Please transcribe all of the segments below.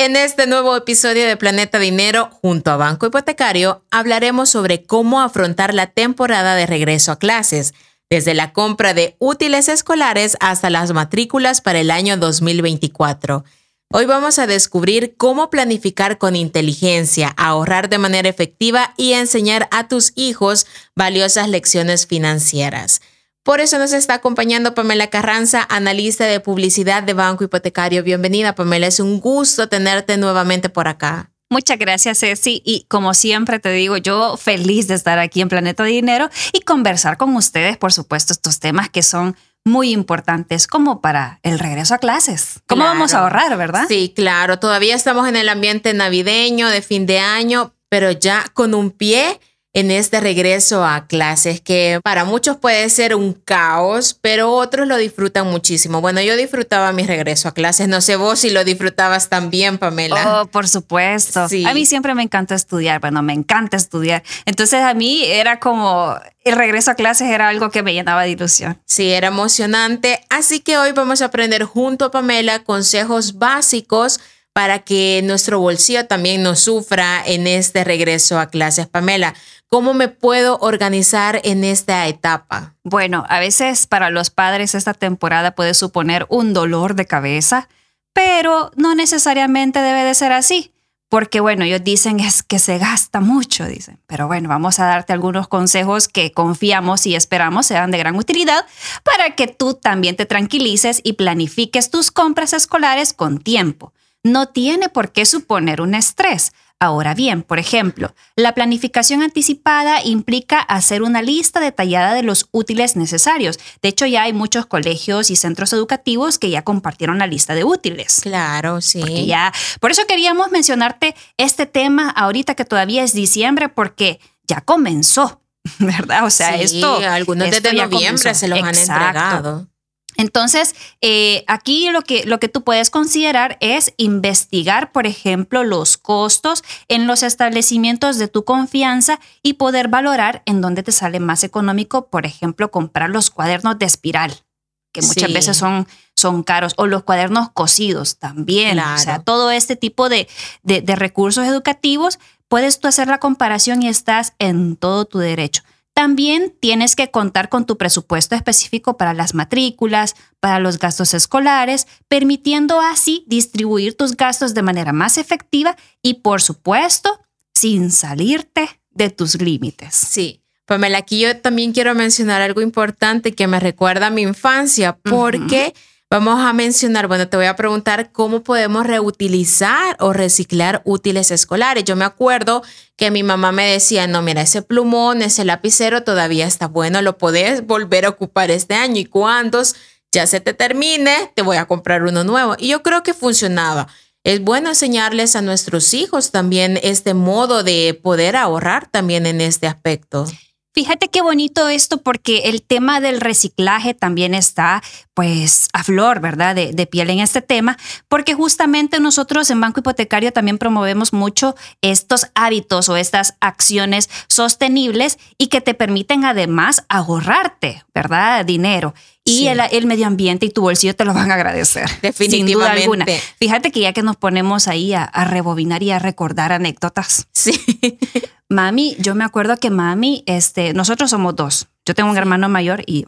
En este nuevo episodio de Planeta Dinero, junto a Banco Hipotecario, hablaremos sobre cómo afrontar la temporada de regreso a clases, desde la compra de útiles escolares hasta las matrículas para el año 2024. Hoy vamos a descubrir cómo planificar con inteligencia, ahorrar de manera efectiva y enseñar a tus hijos valiosas lecciones financieras. Por eso nos está acompañando Pamela Carranza, analista de publicidad de Banco Hipotecario. Bienvenida, Pamela. Es un gusto tenerte nuevamente por acá. Muchas gracias, Ceci. Y como siempre te digo, yo feliz de estar aquí en Planeta Dinero y conversar con ustedes, por supuesto, estos temas que son muy importantes como para el regreso a clases. ¿Cómo vamos a ahorrar, verdad? Sí, claro. Todavía estamos en el ambiente navideño, de fin de año, pero ya con un pie en este regreso a clases que para muchos puede ser un caos, pero otros lo disfrutan muchísimo. Bueno, yo disfrutaba mi regreso a clases, no sé vos si lo disfrutabas también, Pamela. Oh, por supuesto. A mí siempre me encanta estudiar, bueno, me encanta estudiar. Entonces a mí era como el regreso a clases era algo que me llenaba de ilusión. Sí, era emocionante. Así que hoy vamos a aprender junto a Pamela consejos básicos para que nuestro bolsillo también no sufra en este regreso a clases. Pamela, ¿cómo me puedo organizar en esta etapa? Bueno, a veces para los padres esta temporada puede suponer un dolor de cabeza, pero no necesariamente debe de ser así. Porque bueno, ellos dicen es que se gasta mucho, dicen. Pero bueno, vamos a darte algunos consejos que confiamos y esperamos sean de gran utilidad para que tú también te tranquilices y planifiques tus compras escolares con tiempo no tiene por qué suponer un estrés. Ahora bien, por ejemplo, la planificación anticipada implica hacer una lista detallada de los útiles necesarios. De hecho, ya hay muchos colegios y centros educativos que ya compartieron la lista de útiles. Claro, sí. ya, por eso queríamos mencionarte este tema ahorita que todavía es diciembre, porque ya comenzó, ¿verdad? O sea, esto. Algunos desde noviembre se los han entregado. Entonces, eh, aquí lo que, lo que tú puedes considerar es investigar, por ejemplo, los costos en los establecimientos de tu confianza y poder valorar en dónde te sale más económico, por ejemplo, comprar los cuadernos de espiral, que muchas veces son, son caros, o los cuadernos cosidos también. O sea, todo este tipo de, de, de recursos educativos, puedes tú hacer la comparación y estás en todo tu derecho. También tienes que contar con tu presupuesto específico para las matrículas, para los gastos escolares, permitiendo así distribuir tus gastos de manera más efectiva y, por supuesto, sin salirte de tus límites. Sí. Pamela, aquí yo también quiero mencionar algo importante que me recuerda a mi infancia, porque Vamos a mencionar, bueno, te voy a preguntar cómo podemos reutilizar o reciclar útiles escolares. Yo me acuerdo que mi mamá me decía, no, mira, ese plumón, ese lapicero todavía está bueno, lo puedes volver a ocupar este año y cuando ya se te termine, te voy a comprar uno nuevo. Y yo creo que funcionaba. Es bueno enseñarles a nuestros hijos también este modo de poder ahorrar también en este aspecto. Fíjate qué bonito esto porque el tema del reciclaje también está pues a flor, ¿verdad? De, de, piel en este tema, porque justamente nosotros en Banco Hipotecario también promovemos mucho estos hábitos o estas acciones sostenibles y que te permiten además ahorrarte, ¿verdad? Dinero. Y el, medio ambiente y tu bolsillo te lo van a agradecer. Definitivamente. Sin duda alguna. Fíjate que ya que nos ponemos ahí a, a rebobinar y a recordar anécdotas. Sí. Mami, yo me acuerdo que mami, este, nosotros somos dos. Yo tengo un hermano mayor y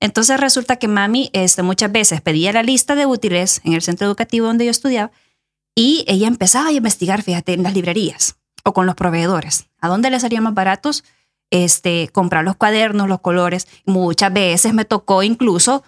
entonces resulta que mami este, muchas veces pedía la lista de útiles en el centro educativo donde yo estudiaba y ella empezaba a investigar, fíjate, en las librerías o con los proveedores. ¿A dónde les salía más baratos? Este, comprar los cuadernos, los colores. Muchas veces me tocó incluso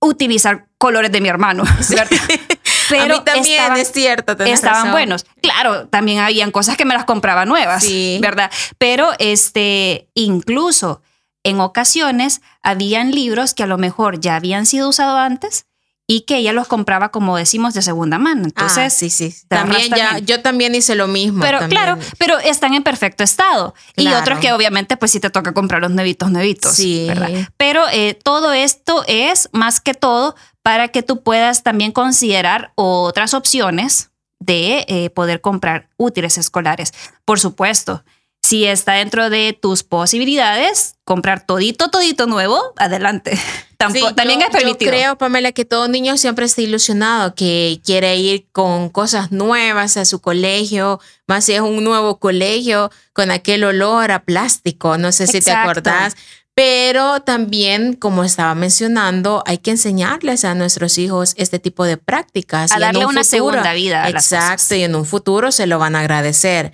utilizar colores de mi hermano. Pero a mí también es cierto. Estaban buenos. Claro, también habían cosas que me las compraba nuevas, ¿verdad? Pero este, incluso en ocasiones habían libros que a lo mejor ya habían sido usados antes y que ella los compraba, como decimos, de segunda mano. Entonces, ah, sí, sí. También ya, yo también hice lo mismo. Pero claro, pero están en perfecto estado. Y otros que obviamente, pues sí te toca comprar los nuevitos, nuevitos. Sí. ¿verdad? Pero eh, todo esto es más que todo para que tú puedas también considerar otras opciones de eh, poder comprar útiles escolares. Por supuesto, si está dentro de tus posibilidades, comprar todito, todito nuevo, adelante. también es permitido. Yo creo, Pamela, que todo niño siempre está ilusionado, que quiere ir con cosas nuevas a su colegio, más si es un nuevo colegio, con aquel olor a plástico, no sé si te acordás. Pero también, como estaba mencionando, hay que enseñarles a nuestros hijos este tipo de prácticas. A darle una segunda vida. A exacto, y en un futuro se lo van a agradecer.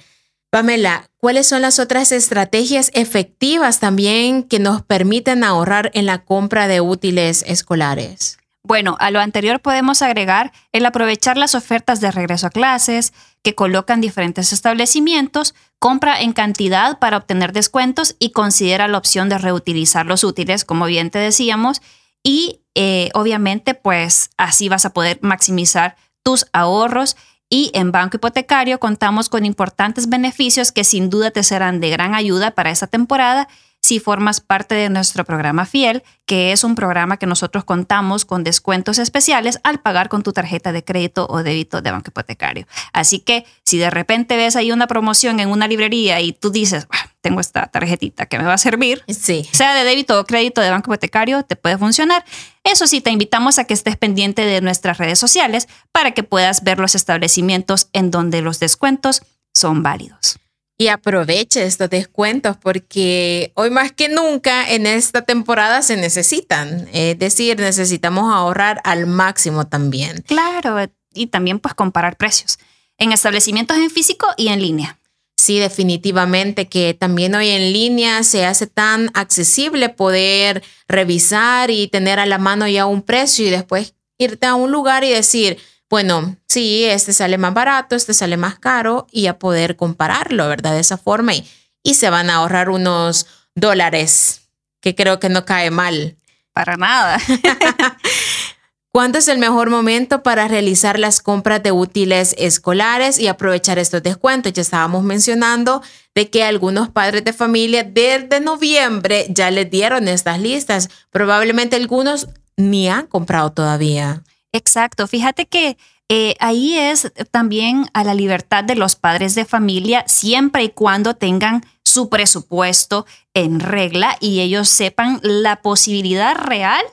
Pamela, ¿cuáles son las otras estrategias efectivas también que nos permiten ahorrar en la compra de útiles escolares? Bueno, a lo anterior podemos agregar el aprovechar las ofertas de regreso a clases que colocan diferentes establecimientos, compra en cantidad para obtener descuentos y considera la opción de reutilizar los útiles, como bien te decíamos, y eh, obviamente pues así vas a poder maximizar tus ahorros y en Banco Hipotecario contamos con importantes beneficios que sin duda te serán de gran ayuda para esta temporada si formas parte de nuestro programa Fiel, que es un programa que nosotros contamos con descuentos especiales al pagar con tu tarjeta de crédito o débito de banco hipotecario. Así que si de repente ves ahí una promoción en una librería y tú dices, tengo esta tarjetita que me va a servir, sea de débito o crédito de banco hipotecario, te puede funcionar. Eso sí, te invitamos a que estés pendiente de nuestras redes sociales para que puedas ver los establecimientos en donde los descuentos son válidos y aproveche estos descuentos porque hoy más que nunca en esta temporada se necesitan. Es decir, necesitamos ahorrar al máximo también. Claro, y también pues comparar precios en establecimientos en físico y en línea. Sí, definitivamente que también hoy en línea se hace tan accesible poder revisar y tener a la mano ya un precio y después irte a un lugar y decir, bueno, sí, este sale más barato, este sale más caro y a poder compararlo, ¿verdad? De esa forma y, y se van a ahorrar unos dólares, que creo que no cae mal. Para nada. ¿Cuándo es el mejor momento para realizar las compras de útiles escolares y aprovechar estos descuentos? Ya estábamos mencionando de que algunos padres de familia desde noviembre ya les dieron estas listas. Probablemente algunos ni han comprado todavía. Exacto. Fíjate que eh, ahí es también a la libertad de los padres de familia, siempre y cuando tengan su presupuesto en regla y ellos sepan la posibilidad real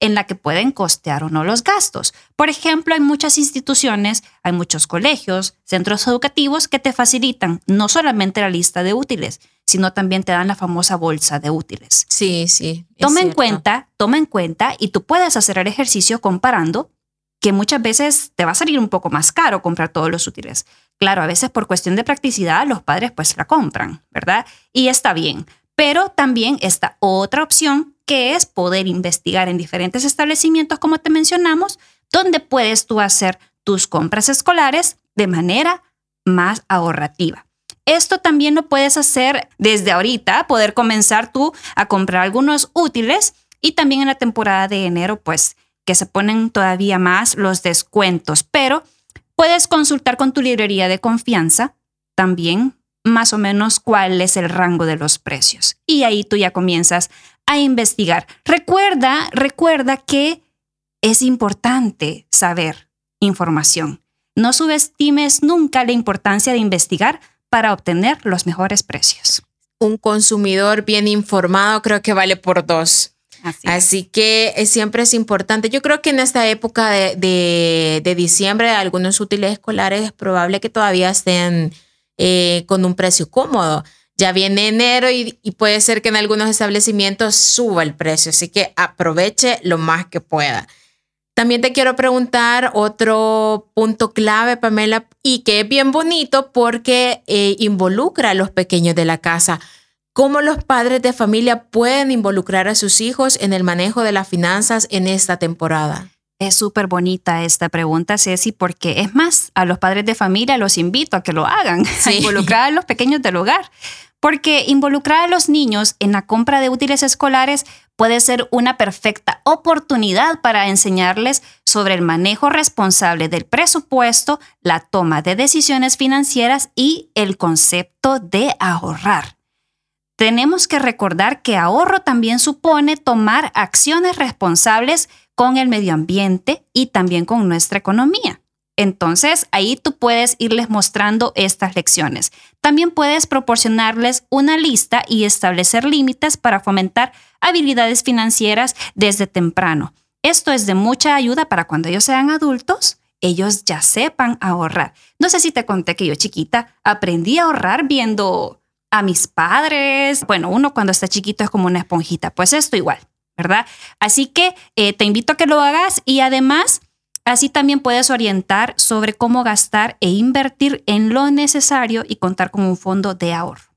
en la que pueden costear o no los gastos. Por ejemplo, hay muchas instituciones, hay muchos colegios, centros educativos que te facilitan no solamente la lista de útiles, sino también te dan la famosa bolsa de útiles. Sí, sí. Toma en cuenta, toma en cuenta y tú puedes hacer el ejercicio comparando que muchas veces te va a salir un poco más caro comprar todos los útiles. Claro, a veces por cuestión de practicidad los padres pues la compran, ¿verdad? Y está bien. Pero también está otra opción que es poder investigar en diferentes establecimientos, como te mencionamos, donde puedes tú hacer tus compras escolares de manera más ahorrativa. Esto también lo puedes hacer desde ahorita, poder comenzar tú a comprar algunos útiles y también en la temporada de enero, pues que se ponen todavía más los descuentos, pero puedes consultar con tu librería de confianza también más o menos cuál es el rango de los precios. Y ahí tú ya comienzas a investigar. Recuerda, recuerda que es importante saber información. No subestimes nunca la importancia de investigar para obtener los mejores precios. Un consumidor bien informado creo que vale por dos. Así, que eh, siempre es importante. Yo creo que en esta época de, de, diciembre, algunos útiles escolares es probable que todavía estén eh, con un precio cómodo. Ya viene enero y, puede ser que en algunos establecimientos suba el precio, así que aproveche lo más que pueda. También te quiero preguntar otro punto clave, Pamela, y que es bien bonito porque eh, involucra a los pequeños de la casa. ¿Cómo los padres de familia pueden involucrar a sus hijos en el manejo de las finanzas en esta temporada? Es súper bonita esta pregunta, Ceci, porque es más, a los padres de familia los invito a que lo hagan, a involucrar a los pequeños del hogar, porque involucrar a los niños en la compra de útiles escolares puede ser una perfecta oportunidad para enseñarles sobre el manejo responsable del presupuesto, la toma de decisiones financieras y el concepto de ahorrar. Tenemos que recordar que ahorro también supone tomar acciones responsables con el medio ambiente y también con nuestra economía. Entonces, ahí tú puedes irles mostrando estas lecciones. También puedes proporcionarles una lista y establecer límites para fomentar habilidades financieras desde temprano. Esto es de mucha ayuda para cuando ellos sean adultos, ellos ya sepan ahorrar. No sé si te conté que yo chiquita aprendí a ahorrar viendo a mis padres. Bueno, uno cuando está chiquito es como una esponjita, pues esto igual. ¿Verdad? Así que eh, te invito a que lo hagas y además así también puedes orientar sobre cómo gastar e invertir en lo necesario y contar con un fondo de ahorro.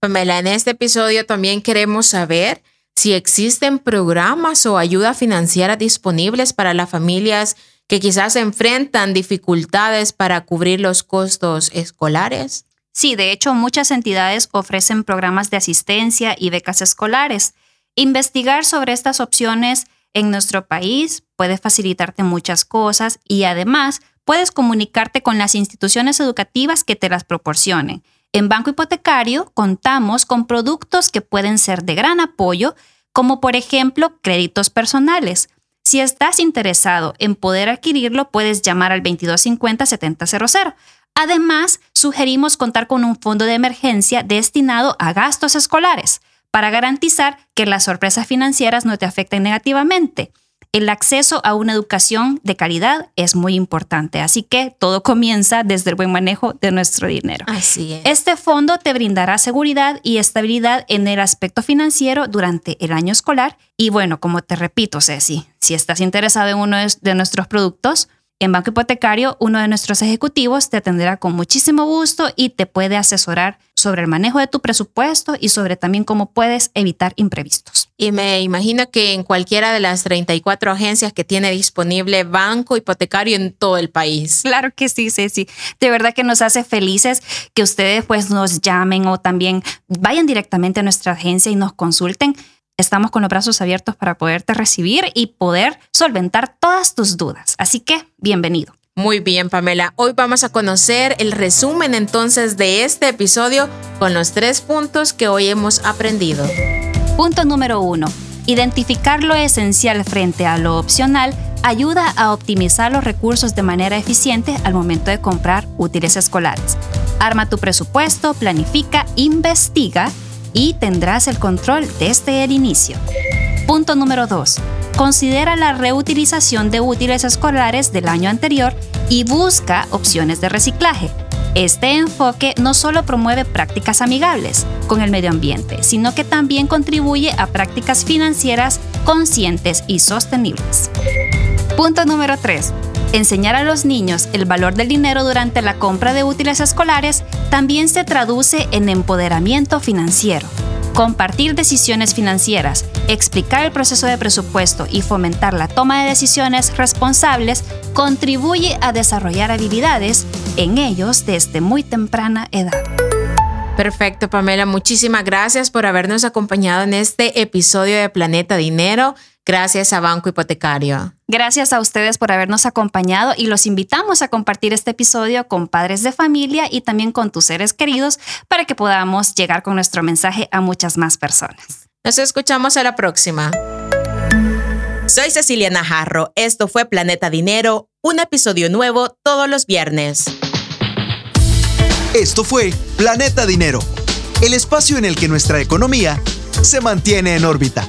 Pamela, en este episodio también queremos saber si existen programas o ayuda financiera disponibles para las familias que quizás enfrentan dificultades para cubrir los costos escolares. Sí, de hecho muchas entidades ofrecen programas de asistencia y becas escolares. Investigar sobre estas opciones en nuestro país puede facilitarte muchas cosas y además puedes comunicarte con las instituciones educativas que te las proporcionen. En Banco Hipotecario contamos con productos que pueden ser de gran apoyo, como por ejemplo créditos personales. Si estás interesado en poder adquirirlo, puedes llamar al 2250-7000. Además, sugerimos contar con un fondo de emergencia destinado a gastos escolares para garantizar que las sorpresas financieras no te afecten negativamente. El acceso a una educación de calidad es muy importante, así que todo comienza desde el buen manejo de nuestro dinero. Así es. Este fondo te brindará seguridad y estabilidad en el aspecto financiero durante el año escolar y bueno, como te repito, Ceci, si estás interesado en uno de nuestros productos, en Banco Hipotecario, uno de nuestros ejecutivos te atenderá con muchísimo gusto y te puede asesorar sobre el manejo de tu presupuesto y sobre también cómo puedes evitar imprevistos. Y me imagino que en cualquiera de las 34 agencias que tiene disponible Banco Hipotecario en todo el país. Claro que sí, sí, De verdad que nos hace felices que ustedes pues nos llamen o también vayan directamente a nuestra agencia y nos consulten Estamos con los brazos abiertos para poderte recibir y poder solventar todas tus dudas. Así que, bienvenido. Muy bien, Pamela. Hoy vamos a conocer el resumen entonces de este episodio con los tres puntos que hoy hemos aprendido. Punto número uno. Identificar lo esencial frente a lo opcional ayuda a optimizar los recursos de manera eficiente al momento de comprar útiles escolares. Arma tu presupuesto, planifica, investiga y tendrás el control desde el inicio. Punto número 2. Considera la reutilización de útiles escolares del año anterior y busca opciones de reciclaje. Este enfoque no solo promueve prácticas amigables con el medio ambiente, sino que también contribuye a prácticas financieras conscientes y sostenibles. Punto número 3. Enseñar a los niños el valor del dinero durante la compra de útiles escolares también se traduce en empoderamiento financiero. Compartir decisiones financieras, explicar el proceso de presupuesto y fomentar la toma de decisiones responsables contribuye a desarrollar habilidades en ellos desde muy temprana edad. Perfecto, Pamela. Muchísimas gracias por habernos acompañado en este episodio de Planeta Dinero. Gracias a Banco Hipotecario. Gracias a ustedes por habernos acompañado y los invitamos a compartir este episodio con padres de familia y también con tus seres queridos para que podamos llegar con nuestro mensaje a muchas más personas. Nos escuchamos a la próxima. Soy Cecilia Najarro. Esto fue Planeta Dinero, un episodio nuevo todos los viernes. Esto fue Planeta Dinero, el espacio en el que nuestra economía se mantiene en órbita.